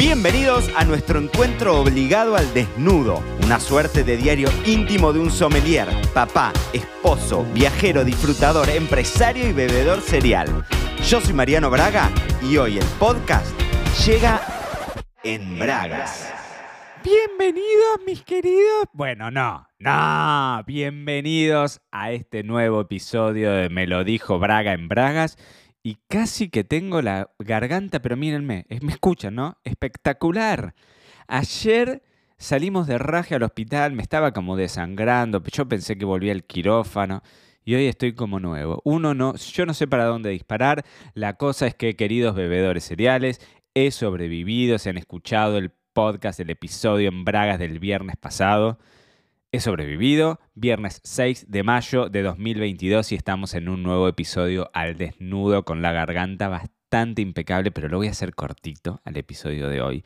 Bienvenidos a nuestro encuentro obligado al desnudo, una suerte de diario íntimo de un sommelier, papá, esposo, viajero, disfrutador, empresario y bebedor serial. Yo soy Mariano Braga y hoy el podcast llega en Bragas. Bienvenidos, mis queridos. Bueno, no, no. Bienvenidos a este nuevo episodio de Me lo dijo Braga en Bragas. Y casi que tengo la garganta, pero mírenme, me escuchan, ¿no? Espectacular. Ayer salimos de raje al hospital, me estaba como desangrando, yo pensé que volvía al quirófano. Y hoy estoy como nuevo. Uno no, yo no sé para dónde disparar. La cosa es que, queridos bebedores cereales, he sobrevivido. Se han escuchado el podcast, el episodio en Bragas del viernes pasado. He sobrevivido, viernes 6 de mayo de 2022 y estamos en un nuevo episodio al desnudo con la garganta bastante impecable, pero lo voy a hacer cortito al episodio de hoy.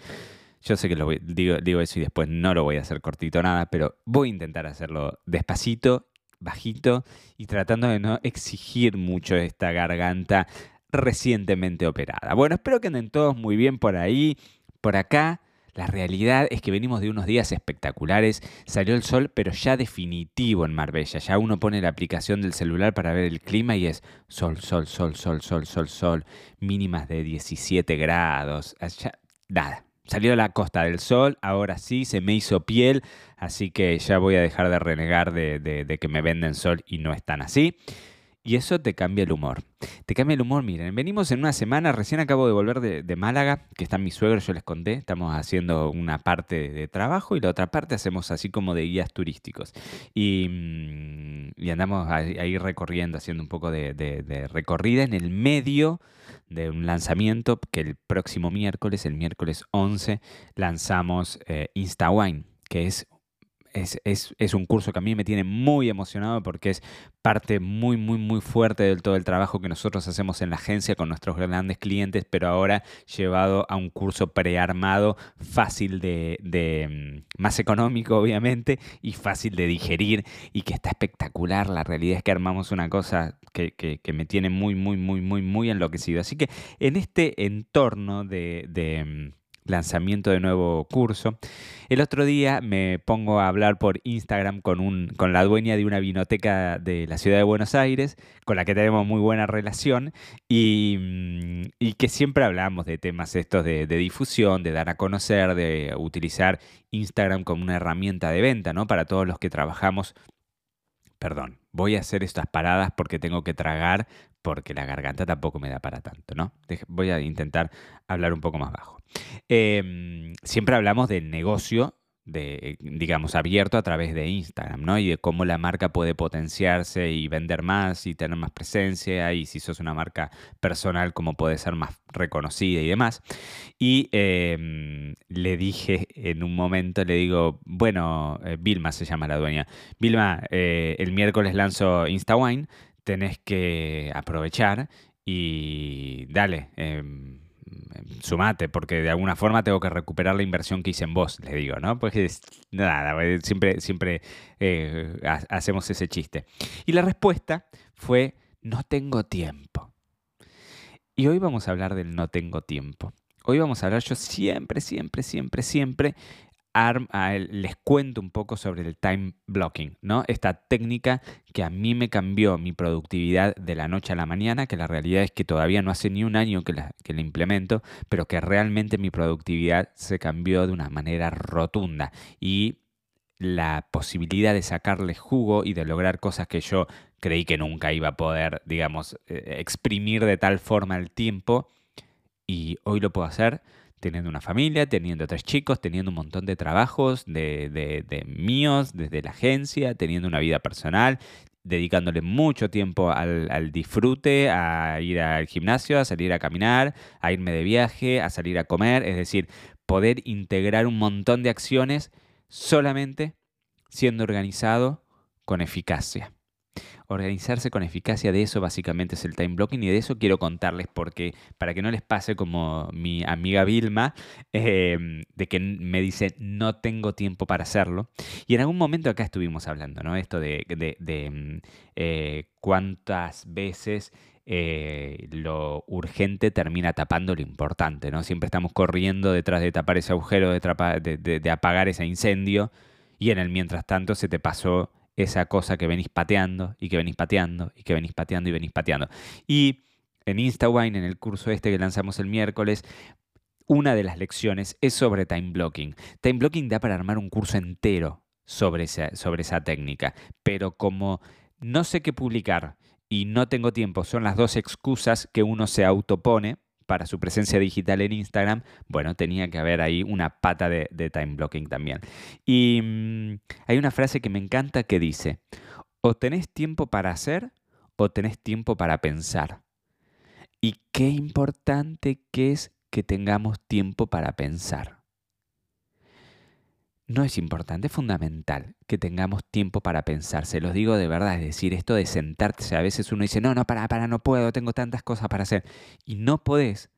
Yo sé que lo voy- digo, digo eso y después no lo voy a hacer cortito nada, pero voy a intentar hacerlo despacito, bajito y tratando de no exigir mucho esta garganta recientemente operada. Bueno, espero que anden todos muy bien por ahí, por acá. La realidad es que venimos de unos días espectaculares, salió el sol, pero ya definitivo en Marbella. Ya uno pone la aplicación del celular para ver el clima y es sol, sol, sol, sol, sol, sol, sol, mínimas de 17 grados. Allá- nada, salió la costa del sol, ahora sí, se me hizo piel, así que ya voy a dejar de renegar de, que me venden sol y no es tan así. Y eso te cambia el humor. Te cambia el humor, miren. Venimos en una semana, recién acabo de volver de, Málaga, que están mis suegros, yo les conté. Estamos haciendo una parte de trabajo y la otra parte hacemos así como de guías turísticos. Y, mm, y andamos ahí, recorriendo, haciendo un poco de recorrida en el medio de un lanzamiento que el próximo miércoles, el miércoles 11, lanzamos eh, InstaWine, que es es, es- es un curso que a mí me tiene muy emocionado porque es parte muy, muy, muy fuerte del todo el trabajo que nosotros hacemos en la agencia con nuestros grandes clientes, pero ahora llevado a un curso prearmado, fácil de, de, mm, más económico obviamente y fácil de digerir y que está espectacular. La realidad es que armamos una cosa que, que- me tiene muy, muy, muy, muy, muy enloquecido. Así que en este entorno de... de, mm, lanzamiento de nuevo curso. El otro día me pongo a hablar por Instagram con, un, con la dueña de una vinoteca de la ciudad de Buenos Aires, con la que tenemos muy buena relación y, mm, y que siempre hablamos de temas estos de, de difusión, de dar a conocer, de utilizar Instagram como una herramienta de venta, ¿no? Para todos los que trabajamos. Perdón, voy a hacer estas paradas porque tengo que tragar, porque la garganta tampoco me da para tanto, ¿no? Voy a intentar hablar un poco más bajo. Eh, siempre hablamos del negocio, de, digamos, abierto a través de Instagram, ¿no? Y de cómo la marca puede potenciarse y vender más y tener más presencia y si sos una marca personal, cómo puede ser más reconocida y demás. Y eh, le dije en un momento, le digo, bueno, eh, Vilma se llama la dueña, Vilma, eh, el miércoles lanzo InstaWine, tenés que aprovechar y dale, em, em, sumate, porque de alguna forma tengo que recuperar la inversión que hice en vos, le digo, ¿no? Pues es- nada, eh, siempre, siempre eh, ha- hacemos ese chiste. Y la respuesta fue, no tengo tiempo. Y hoy vamos a hablar del no tengo tiempo. Hoy vamos a hablar, yo siempre, siempre, siempre, siempre les cuento un poco sobre el time blocking, ¿no? Esta técnica que a mí me cambió mi productividad de la noche a la mañana, que la realidad es que todavía no hace ni un año que la, que la implemento, pero que realmente mi productividad se cambió de una manera rotunda. Y la posibilidad de sacarle jugo y de lograr cosas que yo creí que nunca iba a poder, digamos, eh, exprimir de tal forma el tiempo. Y hoy lo puedo hacer teniendo una familia, teniendo tres chicos, teniendo un montón de trabajos de, de- de míos, desde la agencia, teniendo una vida personal, dedicándole mucho tiempo al, al disfrute, a ir al gimnasio, a salir a caminar, a irme de viaje, a salir a comer, es decir, poder integrar un montón de acciones solamente siendo organizado con eficacia. Organizarse con eficacia, de eso básicamente es el time blocking y de eso quiero contarles porque para que no les pase como mi amiga Vilma, eh, de que me dice no tengo tiempo para hacerlo. Y en algún momento acá estuvimos hablando, ¿no? Esto de, de- mm, eh, cuántas veces eh, lo urgente termina tapando lo importante, ¿no? Siempre estamos corriendo detrás de tapar ese agujero, de, apagar ese incendio, y en el mientras tanto se te pasó esa cosa que venís pateando, y que venís pateando, y que venís pateando, y venís pateando. Y en InstaWine, en el curso este que lanzamos el miércoles, una de las lecciones es sobre time blocking. Time blocking da para armar un curso entero sobre esa, sobre esa técnica, pero como no sé qué publicar y no tengo tiempo, son las dos excusas que uno se autopone para su presencia digital en Instagram, bueno, tenía que haber ahí una pata de, time blocking también. Y mm, hay una frase que me encanta que dice, o tenés tiempo para hacer o tenés tiempo para pensar. Y qué importante que es que tengamos tiempo para pensar no es importante, es fundamental que tengamos tiempo para pensar. Se los digo de verdad, es decir, esto de sentarse, a veces uno dice, no, no, para, para, no puedo, tengo tantas cosas para hacer. Y no podés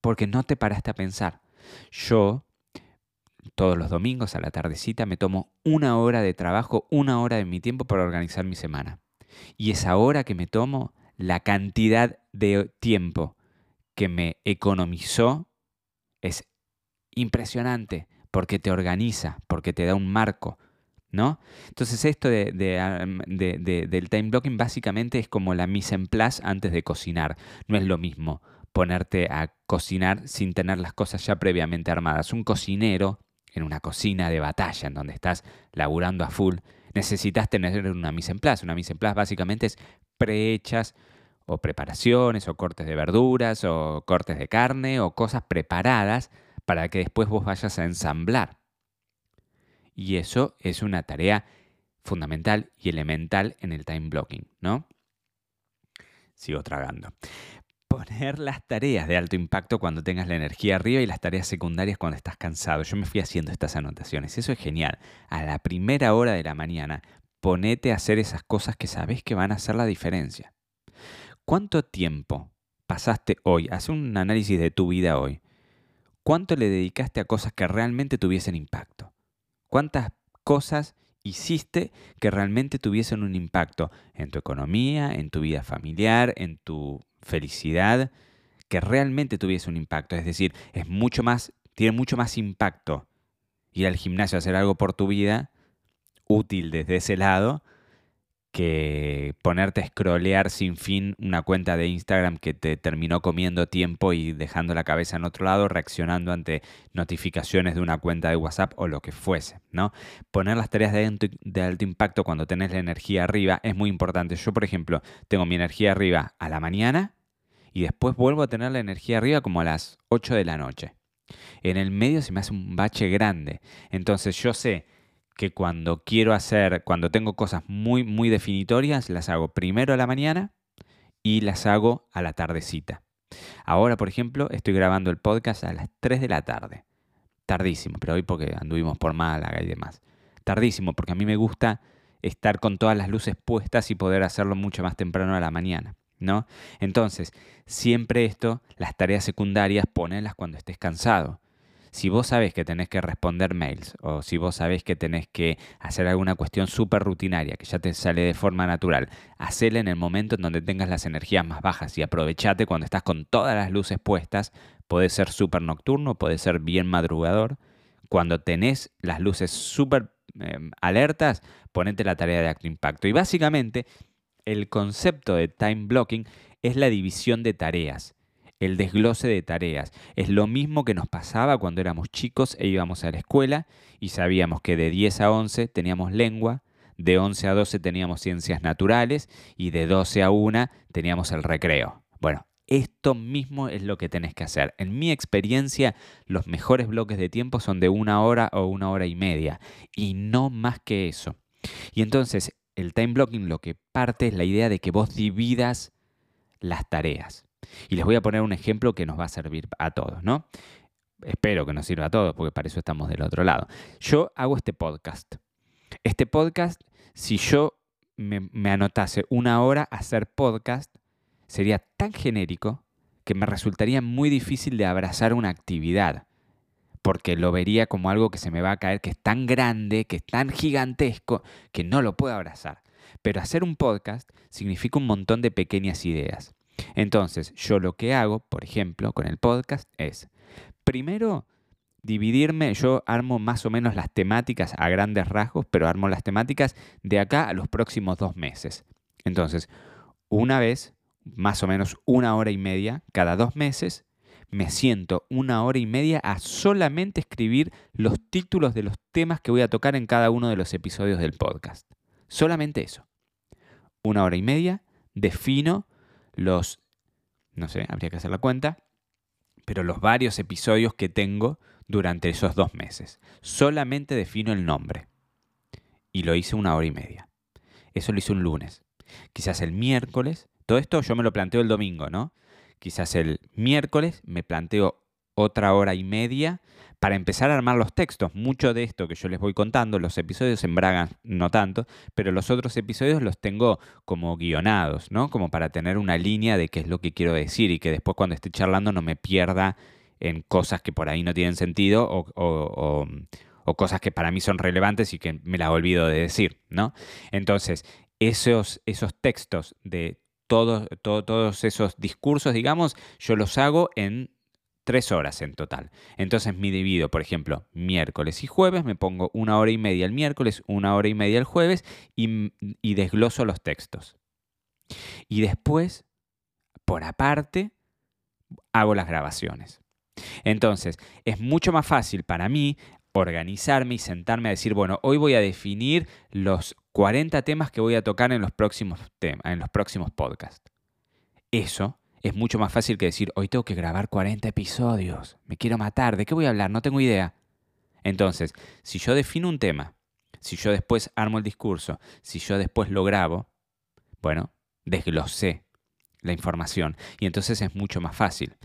porque no te paraste a pensar. Yo, todos los domingos a la tardecita, me tomo una hora de trabajo, una hora de mi tiempo para organizar mi semana. Y esa hora que me tomo, la cantidad de tiempo que me economizó es impresionante porque te organiza, porque te da un marco, ¿no? Entonces esto de, del time blocking básicamente es como la mise en place antes de cocinar. No es lo mismo ponerte a cocinar sin tener las cosas ya previamente armadas. Un cocinero en una cocina de batalla en donde estás laburando a full, necesitas tener una mise en place. Una mise en place básicamente es prehechas o preparaciones o cortes de verduras o cortes de carne o cosas preparadas para que después vos vayas a ensamblar. Y eso es una tarea fundamental y elemental en el time blocking, ¿no? Sigo tragando. Poner las tareas de alto impacto cuando tengas la energía arriba y las tareas secundarias cuando estás cansado. Yo me fui haciendo estas anotaciones. Eso es genial. A la primera hora de la mañana, ponete a hacer esas cosas que sabes que van a hacer la diferencia. ¿Cuánto tiempo pasaste hoy? Haz un análisis de tu vida hoy. ¿Cuánto le dedicaste a cosas que realmente tuviesen impacto? ¿Cuántas cosas hiciste que realmente tuviesen un impacto en tu economía, en tu vida familiar, en tu felicidad, que realmente tuviese un impacto? Es decir, es mucho más, tiene mucho más impacto ir al gimnasio a hacer algo por tu vida, útil desde ese lado, que ponerte a scrollear sin fin una cuenta de Instagram que te terminó comiendo tiempo y dejando la cabeza en otro lado, reaccionando ante notificaciones de una cuenta de WhatsApp o lo que fuese, ¿no? Poner las tareas de, de alto impacto cuando tenés la energía arriba es muy importante. Yo, por ejemplo, tengo mi energía arriba a la mañana y después vuelvo a tener la energía arriba como a las 8 de la noche. En el medio se me hace un bache grande. Entonces yo sé que cuando quiero hacer, cuando tengo cosas muy, muy definitorias, las hago primero a la mañana y las hago a la tardecita. Ahora, por ejemplo, estoy grabando el podcast a las 3 de la tarde. Tardísimo, pero hoy porque anduvimos por Málaga y demás. Tardísimo, porque a mí me gusta estar con todas las luces puestas y poder hacerlo mucho más temprano a la mañana, ¿no? Entonces, siempre esto, las tareas secundarias, ponenlas cuando estés cansado. Si vos sabés que tenés que responder mails o si vos sabés que tenés que hacer alguna cuestión súper rutinaria que ya te sale de forma natural, hacela en el momento en donde tengas las energías más bajas y aprovechate cuando estás con todas las luces puestas. Puede ser súper nocturno, puede ser bien madrugador. Cuando tenés las luces súper em, alertas, ponete la tarea de acto impacto. Y básicamente, el concepto de time blocking es la división de tareas el desglose de tareas. Es lo mismo que nos pasaba cuando éramos chicos e íbamos a la escuela y sabíamos que de 10 a 11 teníamos lengua, de 11 a 12 teníamos ciencias naturales y de 12 a 1 teníamos el recreo. Bueno, esto mismo es lo que tenés que hacer. En mi experiencia, los mejores bloques de tiempo son de una hora o una hora y media y no más que eso. Y entonces, el time blocking lo que parte es la idea de que vos dividas las tareas. Y les voy a poner un ejemplo que nos va a servir a todos, ¿no? Espero que nos sirva a todos, porque para eso estamos del otro lado. Yo hago este podcast. Este podcast, si yo me, anotase una hora a hacer podcast, sería tan genérico que me resultaría muy difícil de abrazar una actividad, porque lo vería como algo que se me va a caer, que es tan grande, que es tan gigantesco, que no lo puedo abrazar. Pero hacer un podcast significa un montón de pequeñas ideas. Entonces, yo lo que hago, por ejemplo, con el podcast es, primero, dividirme, yo armo más o menos las temáticas a grandes rasgos, pero armo las temáticas de acá a los próximos dos meses. Entonces, una vez, más o menos una hora y media, cada dos meses, me siento una hora y media a solamente escribir los títulos de los temas que voy a tocar en cada uno de los episodios del podcast. Solamente eso. Una hora y media, defino los, no sé, habría que hacer la cuenta, pero los varios episodios que tengo durante esos dos meses. Solamente defino el nombre. Y lo hice una hora y media. Eso lo hice un lunes. Quizás el miércoles, todo esto yo me lo planteo el domingo, ¿no? Quizás el miércoles me planteo otra hora y media para empezar a armar los textos. Mucho de esto que yo les voy contando, los episodios en Braga no tanto, pero los otros episodios los tengo como guionados, ¿no? Como para tener una línea de qué es lo que quiero decir y que después cuando esté charlando no me pierda en cosas que por ahí no tienen sentido o, cosas que para mí son relevantes y que me las olvido de decir, ¿no? Entonces, esos, esos textos de todos, todos esos discursos, digamos, yo los hago en tres horas en total. Entonces me divido, por ejemplo, miércoles y jueves, me pongo una hora y media el miércoles, una hora y media el jueves y, desgloso los textos. Y después, por aparte, hago las grabaciones. Entonces, es mucho más fácil para mí organizarme y sentarme a decir, bueno, hoy voy a definir los 40 temas que voy a tocar en los próximos, en los próximos podcasts. Eso es mucho más fácil que decir, hoy tengo que grabar 40 episodios, me quiero matar, ¿de qué voy a hablar? No tengo idea. Entonces, si yo defino un tema, si yo después armo el discurso, si yo después lo grabo, bueno, desglosé la información y entonces es mucho más fácil.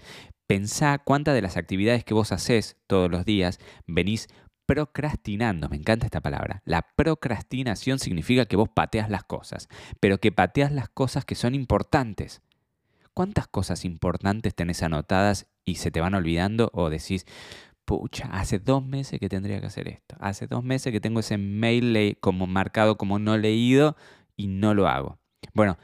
Pensá cuántas de las actividades que vos haces todos los días venís procrastinando. Me encanta esta palabra. La procrastinación significa que vos pateas las cosas, pero que pateas las cosas que son importantes. ¿Cuántas cosas importantes tenés anotadas y se te van olvidando o decís, pucha, hace dos meses que tendría que hacer esto, hace dos meses que tengo ese mail como marcado como no leído y no lo hago? Bueno,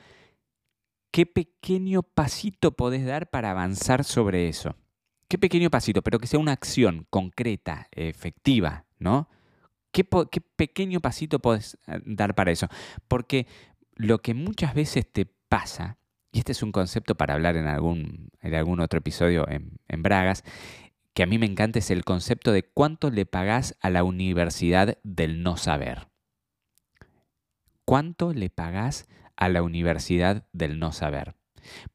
¿qué pequeño pasito podés dar para avanzar sobre eso? ¿Qué pequeño pasito? Pero que sea una acción concreta, efectiva, ¿no? ¿Qué, qué pequeño pasito podés eh, dar para eso? Porque lo que muchas veces te pasa y este es un concepto para hablar en algún, en algún otro episodio en, en Bragas, que a mí me encanta, es el concepto de cuánto le pagás a la universidad del no saber. ¿Cuánto le pagás a la universidad del no saber?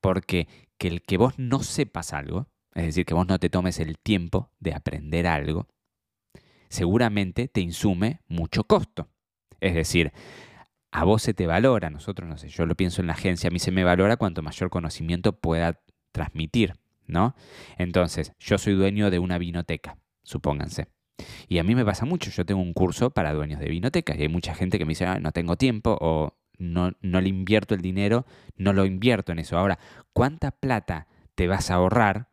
Porque que el que vos no sepas algo, es decir, que vos no te tomes el tiempo de aprender algo, seguramente te insume mucho costo. Es decir, a vos se te valora, nosotros no sé, yo lo pienso en la agencia, a mí se me valora cuanto mayor conocimiento pueda transmitir, ¿no? Entonces, yo soy dueño de una vinoteca, supónganse. Y a mí me pasa mucho, yo tengo un curso para dueños de vinotecas y hay mucha gente que me dice, no tengo tiempo o no, no le invierto el dinero, no lo invierto en eso. Ahora, ¿cuánta plata te vas a ahorrar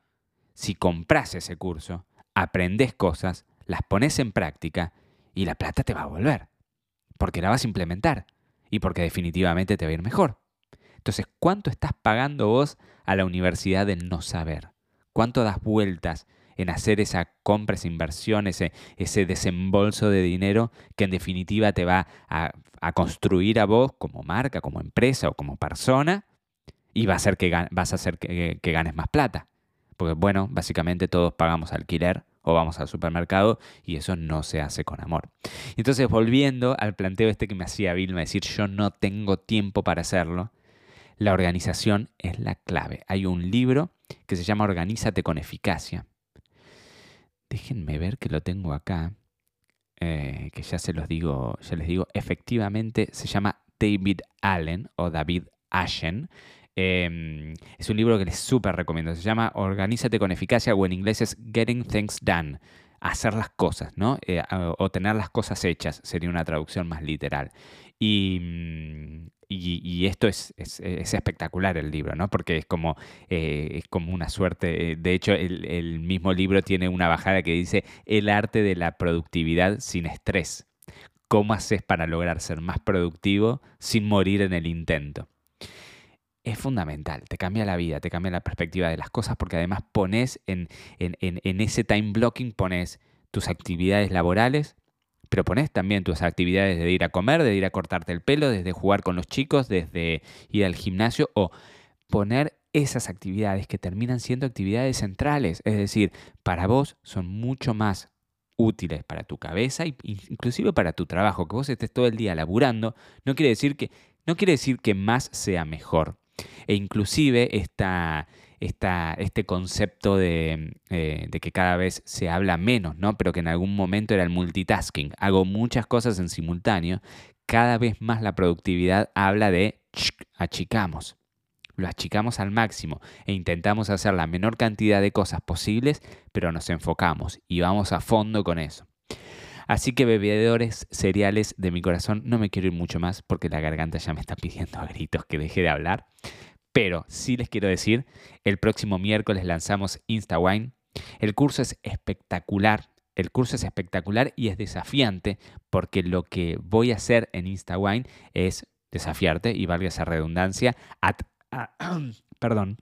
si compras ese curso, aprendes cosas, las pones en práctica y la plata te va a volver? Porque la vas a implementar y porque definitivamente te va a ir mejor. Entonces, ¿cuánto estás pagando vos a la universidad de no saber? ¿Cuánto das vueltas en hacer esa compra, esa inversión, ese, ese desembolso de dinero que en definitiva te va a, construir a vos como marca, como empresa o como persona y va a hacer que, vas a hacer que ganes más plata? Porque bueno, básicamente todos pagamos alquiler o vamos al supermercado y eso no se hace con amor. Entonces, volviendo al planteo este que me hacía Vilma, decir yo no tengo tiempo para hacerlo, la organización es la clave. Hay un libro que se llama Organízate con eficacia. Déjenme ver que lo tengo acá, eh, que ya se los digo, ya les digo, efectivamente se llama David Allen o David Ashen. Em, es un libro que les súper recomiendo. Se llama Organízate con eficacia o en inglés es Getting Things Done. Hacer las cosas, ¿no? Eh, o tener las cosas hechas sería una traducción más literal. Y, mm, esto es, espectacular el libro, ¿no? Porque es como, eh, es como una suerte. De hecho, el, el mismo libro tiene una bajada que dice El arte de la productividad sin estrés. ¿Cómo haces para lograr ser más productivo sin morir en el intento? Es fundamental, te cambia la vida, te cambia la perspectiva de las cosas porque además pones en, en, ese time blocking, pones tus actividades laborales, pero pones también tus actividades de ir a comer, de ir a cortarte el pelo, desde jugar con los chicos, desde ir al gimnasio o poner esas actividades que terminan siendo actividades centrales, es decir, para vos son mucho más útiles para tu cabeza e inclusive para tu trabajo, que vos estés todo el día laburando, no quiere decir que no quiere decir que más sea mejor. E inclusive esta, este concepto de, eh, de, que cada vez se habla menos, ¿no? pero que en algún momento era el multitasking. Hago muchas cosas en simultáneo. Cada vez más la productividad habla de achicamos. Lo achicamos al máximo e intentamos hacer la menor cantidad de cosas posibles, pero nos enfocamos y vamos a fondo con eso. Así que bebedores cereales de mi corazón, no me quiero ir mucho más porque la garganta ya me está pidiendo a gritos que deje de hablar. Pero sí les quiero decir, el próximo miércoles lanzamos InstaWine. El curso es espectacular. El curso es espectacular y es desafiante porque lo que voy a hacer en InstaWine es desafiarte, y valga esa redundancia, a, perdón,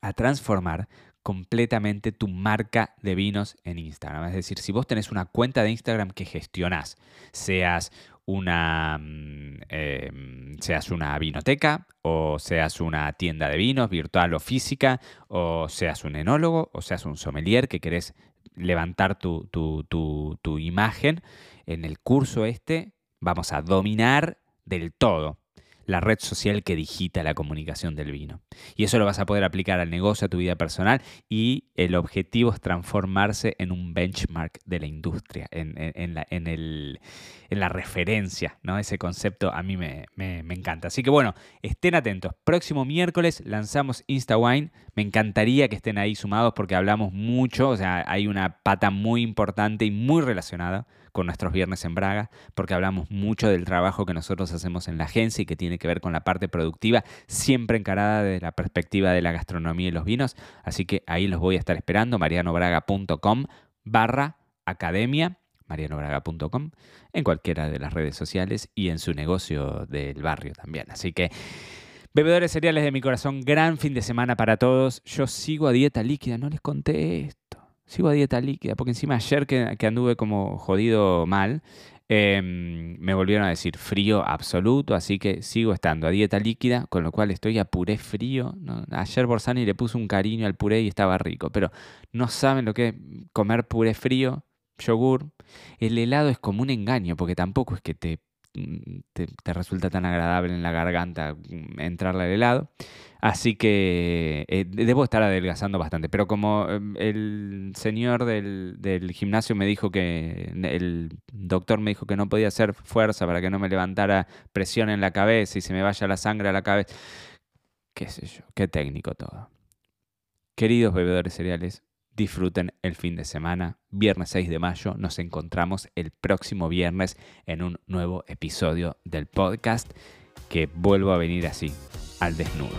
a transformar completamente tu marca de vinos en Instagram. Es decir, si vos tenés una cuenta de Instagram que gestionás, seas una, mm, em, seas una vinoteca o seas una tienda de vinos virtual o física o seas un enólogo o seas un sommelier que querés levantar tu imagen, en el curso este vamos a dominar del todo la red social que digita la comunicación del vino. Y eso lo vas a poder aplicar al negocio, a tu vida personal y el objetivo es transformarse en un benchmark de la industria, en, la, el, en la, referencia, ¿no? Ese concepto a mí me, me, encanta. Así que bueno, estén atentos. Próximo miércoles lanzamos InstaWine. Me encantaría que estén ahí sumados porque hablamos mucho, o sea, hay una pata muy importante y muy relacionada con nuestros viernes en Braga, porque hablamos mucho del trabajo que nosotros hacemos en la agencia y que tiene que ver con la parte productiva, siempre encarada desde la perspectiva de la gastronomía y los vinos. Así que ahí los voy a estar esperando, marianobraga.com barra academia marianobraga.com, en cualquiera de las redes sociales y en su negocio del barrio también. Así que, bebedores cereales de mi corazón, gran fin de semana para todos. Yo sigo a dieta líquida, no les conté esto sigo a dieta líquida, porque encima ayer que, anduve como jodido mal, em, me volvieron a decir frío absoluto, así que sigo estando a dieta líquida, con lo cual estoy a puré frío. Ayer Borsani le puso un cariño al puré y estaba rico, pero no saben lo que es comer puré frío, yogur. El helado es como un engaño, porque tampoco es que te Te, resulta tan agradable en la garganta entrarle al helado. Así que eh, debo estar adelgazando bastante. Pero como em, el señor del, gimnasio me dijo que, el doctor me dijo que no podía hacer fuerza para que no me levantara presión en la cabeza y se me vaya la sangre a la cabeza. Qué sé yo, qué técnico todo. Queridos bebedores cereales, disfruten el fin de semana. Viernes 6 de mayo nos encontramos el próximo viernes en un nuevo episodio del podcast que vuelvo a venir así, al desnudo.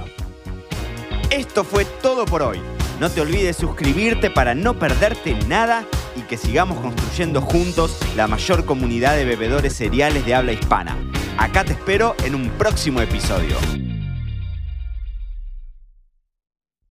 Esto fue todo por hoy. No te olvides suscribirte para no perderte nada y que sigamos construyendo juntos la mayor comunidad de bebedores cereales de habla hispana. Acá te espero en un próximo episodio.